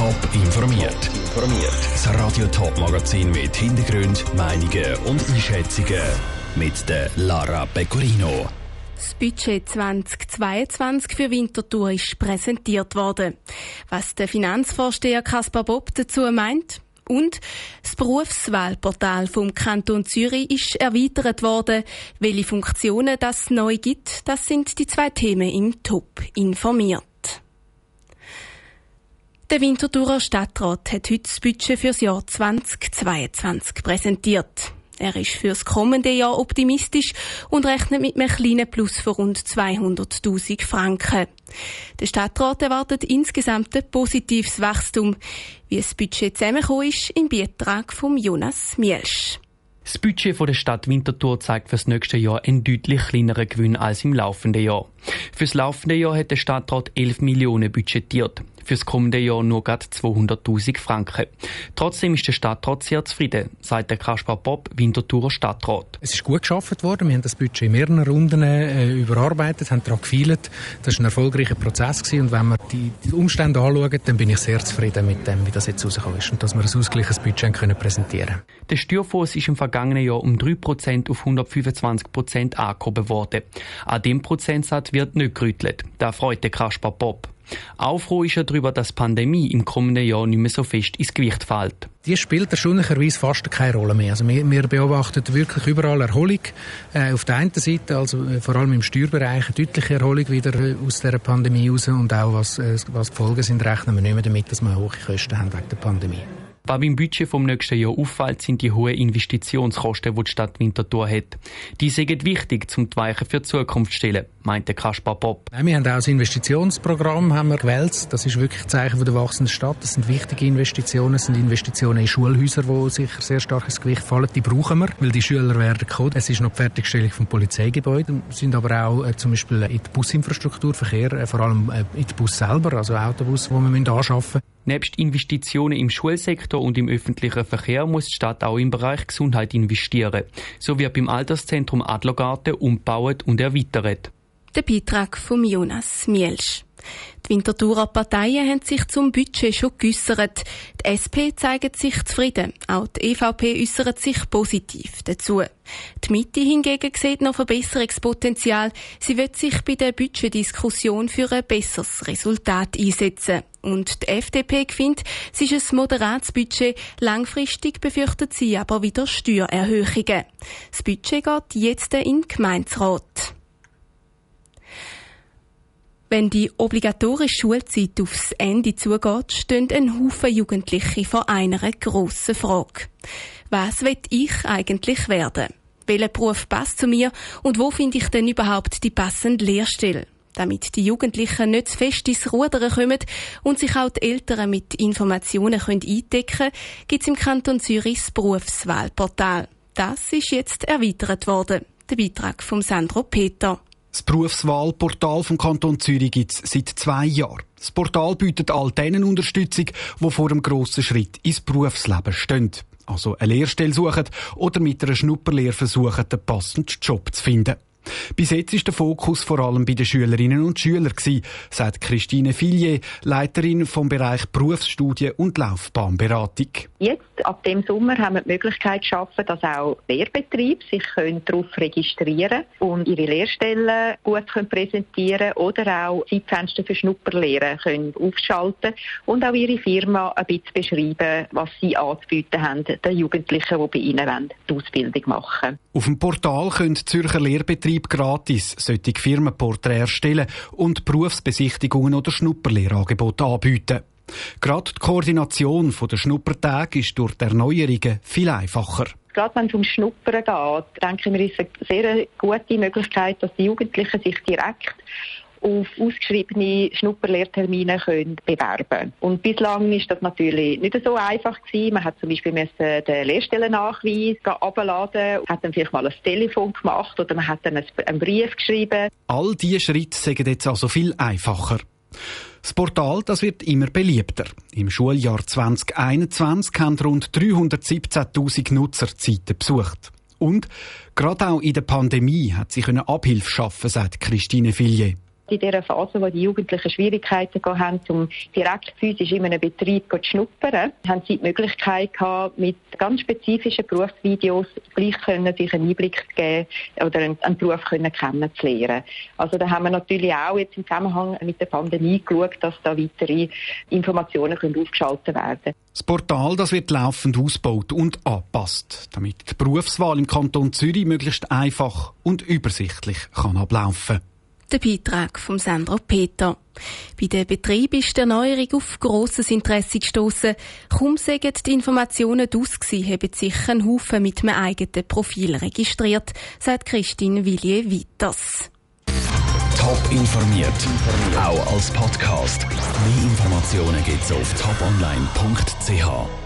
Top informiert. Informiert. Das Radio Top Magazin mit Hintergrund, Meinungen und Einschätzungen mit der Lara Pecorino. Das Budget 2022 für Winterthur ist präsentiert worden. Was der Finanzvorsteher Kaspar Bob dazu meint? Und das Berufswahlportal vom Kanton Zürich ist erweitert worden. Welche Funktionen das neu gibt, das sind die zwei Themen im Top informiert. Der Winterthurer Stadtrat hat heute das Budget für das Jahr 2022 präsentiert. Er ist für das kommende Jahr optimistisch und rechnet mit einem kleinen Plus von rund 200.000 Franken. Der Stadtrat erwartet insgesamt ein positives Wachstum. Wie das Budget zusammengekommen ist, im Beitrag von Jonas Mielsch. Das Budget der Stadt Winterthur zeigt für das nächste Jahr einen deutlich kleineren Gewinn als im laufenden Jahr. Fürs laufende Jahr hat der Stadtrat 11 Millionen budgetiert fürs kommende Jahr nur gerade 200.000 Franken. Trotzdem ist der Stadtrat sehr zufrieden, sagt der Kaspar Bob, Winterthurer Stadtrat. Es ist gut geschafft worden. Wir haben das Budget in mehreren Runden äh, überarbeitet, haben daran gefeilt. Das war ein erfolgreicher Prozess gewesen. und wenn wir die, die, Umstände anschauen, dann bin ich sehr zufrieden mit dem, wie das jetzt rausgekommen ist und dass wir ein ausgleiches Budget können präsentieren Der Steuerfonds ist im vergangenen Jahr um 3% auf 125% angehoben worden. An dem Prozentsatz wird nicht gerüttelt. Da freut der Kaspar Bob. Auch froh ist er darüber, dass die Pandemie im kommenden Jahr nicht mehr so fest ins Gewicht fällt. Die spielt erstaunlicherweise fast keine Rolle mehr. Also wir, wir beobachten wirklich überall Erholung. Äh, auf der einen Seite, also äh, vor allem im Steuerbereich, eine deutliche Erholung wieder äh, aus der Pandemie raus und auch was, äh, was die Folgen sind, rechnen wir nicht mehr damit, dass wir hohe Kosten haben wegen der Pandemie. Was beim Budget vom nächsten Jahr auffällt, sind die hohen Investitionskosten, die die Stadt Winterthur hat. Die sind wichtig, um die Weichen für die Zukunft zu stellen, meinte Kaspar Bob. wir haben auch das Investitionsprogramm haben wir gewählt. Das ist wirklich ein Zeichen der wachsenden Stadt. Das sind wichtige Investitionen. Das sind Investitionen in Schulhäuser, die sicher sehr stark ins Gewicht fallen. Die brauchen wir, weil die Schüler werden kommen. Es ist noch die Fertigstellung vom Polizeigebäude. Wir sind aber auch äh, zum Beispiel in die Businfrastruktur, Verkehr, äh, vor allem äh, in den Bus selber, also Autobus, die wir anschaffen müssen. Nebst Investitionen im Schulsektor und im öffentlichen Verkehr muss die Stadt auch im Bereich Gesundheit investieren. So wird beim Alterszentrum Adlergarten umgebaut und erweitert. Der Beitrag von Jonas Mielsch. Die Winterthurer Parteien haben sich zum Budget schon geäussert. Die SP zeigt sich zufrieden. Auch die EVP äußert sich positiv dazu. Die Mitte hingegen sieht noch Verbesserungspotenzial. Sie wird sich bei der Budgetdiskussion für ein besseres Resultat einsetzen. Und die FDP findet, es ist ein moderates Budget. Langfristig befürchtet sie aber wieder Steuererhöhungen. Das Budget geht jetzt in den Gemeinsrat. Wenn die obligatorische Schulzeit aufs Ende zugeht, stehen ein Haufen Jugendliche vor einer grossen Frage. Was will ich eigentlich werden? Welcher Beruf passt zu mir und wo finde ich denn überhaupt die passende Lehrstelle? Damit die Jugendlichen nicht zu fest ins Rudern kommen und sich auch die Eltern mit Informationen eindecken können, gibt es im Kanton Zürich das Berufswahlportal. Das ist jetzt erweitert worden. Der Beitrag von Sandro Peter. Das Berufswahlportal vom Kanton Zürich gibt es seit zwei Jahren. Das Portal bietet all denen Unterstützung, die vor einem grossen Schritt ins Berufsleben stehen. Also eine Lehrstelle suchen oder mit einer Schnupperlehre versuchen, den passenden Job zu finden. Bis jetzt ist der Fokus vor allem bei den Schülerinnen und Schülern gewesen, sagt Christine Fillier, Leiterin vom Bereich Berufsstudien und Laufbahnberatung. Jetzt, ab dem Sommer, haben wir die Möglichkeit geschaffen, dass auch Lehrbetriebe sich darauf registrieren und ihre Lehrstellen gut können präsentieren oder auch Zeitfenster für Schnupperlehren können aufschalten und auch ihre Firma ein bisschen beschreiben, was sie anzubieten haben, den Jugendlichen, die bei ihnen die Ausbildung machen Auf dem Portal können Zürcher Lehrbetriebe Betrieb gratis solche Firmenporträts erstellen und Berufsbesichtigungen oder Schnupperlehrangebote anbieten. Gerade die Koordination der Schnuppertage ist durch die Erneuerungen viel einfacher. Gerade wenn es um Schnuppern geht, denke ich mir, ist es eine sehr gute Möglichkeit, dass die Jugendlichen sich direkt auf ausgeschriebene Schnupperlehrtermine können bewerben Und bislang ist das natürlich nicht so einfach gewesen. Man hat zum Beispiel müssen den Lehrstellennachweis abladen, hat dann vielleicht mal ein Telefon gemacht oder man hat dann einen Brief geschrieben. All diese Schritte sind jetzt also viel einfacher. Das Portal das wird immer beliebter. Im Schuljahr 2021 haben rund 317.000 Nutzer die Seite besucht. Und gerade auch in der Pandemie hat sie Abhilfe schaffen, sagt Christine Fillier. in dieser Phase, wo die Jugendlichen Schwierigkeiten haben, um direkt physisch in einem Betrieb zu schnuppern, haben sie die Möglichkeit gehabt, mit ganz spezifischen Berufsvideos gleich können, sich einen Einblick zu geben oder einen, einen Beruf können kennenzulernen. Also da haben wir natürlich auch jetzt im Zusammenhang mit der Pandemie geschaut, dass da weitere Informationen können aufgeschaltet werden Das Portal das wird laufend ausgebaut und angepasst, damit die Berufswahl im Kanton Zürich möglichst einfach und übersichtlich kann ablaufen der Beitrag vom Sandro Peter. Bei den Betrieb ist die Erneuerung auf grosses Interesse gestossen. Kaum sagen die Informationen aus gewesen, haben sich ein Haufen mit einem eigenen Profil registriert, sagt Christine Villiers weiters. Top informiert, auch als Podcast. Mehr Informationen gibt's auf toponline.ch.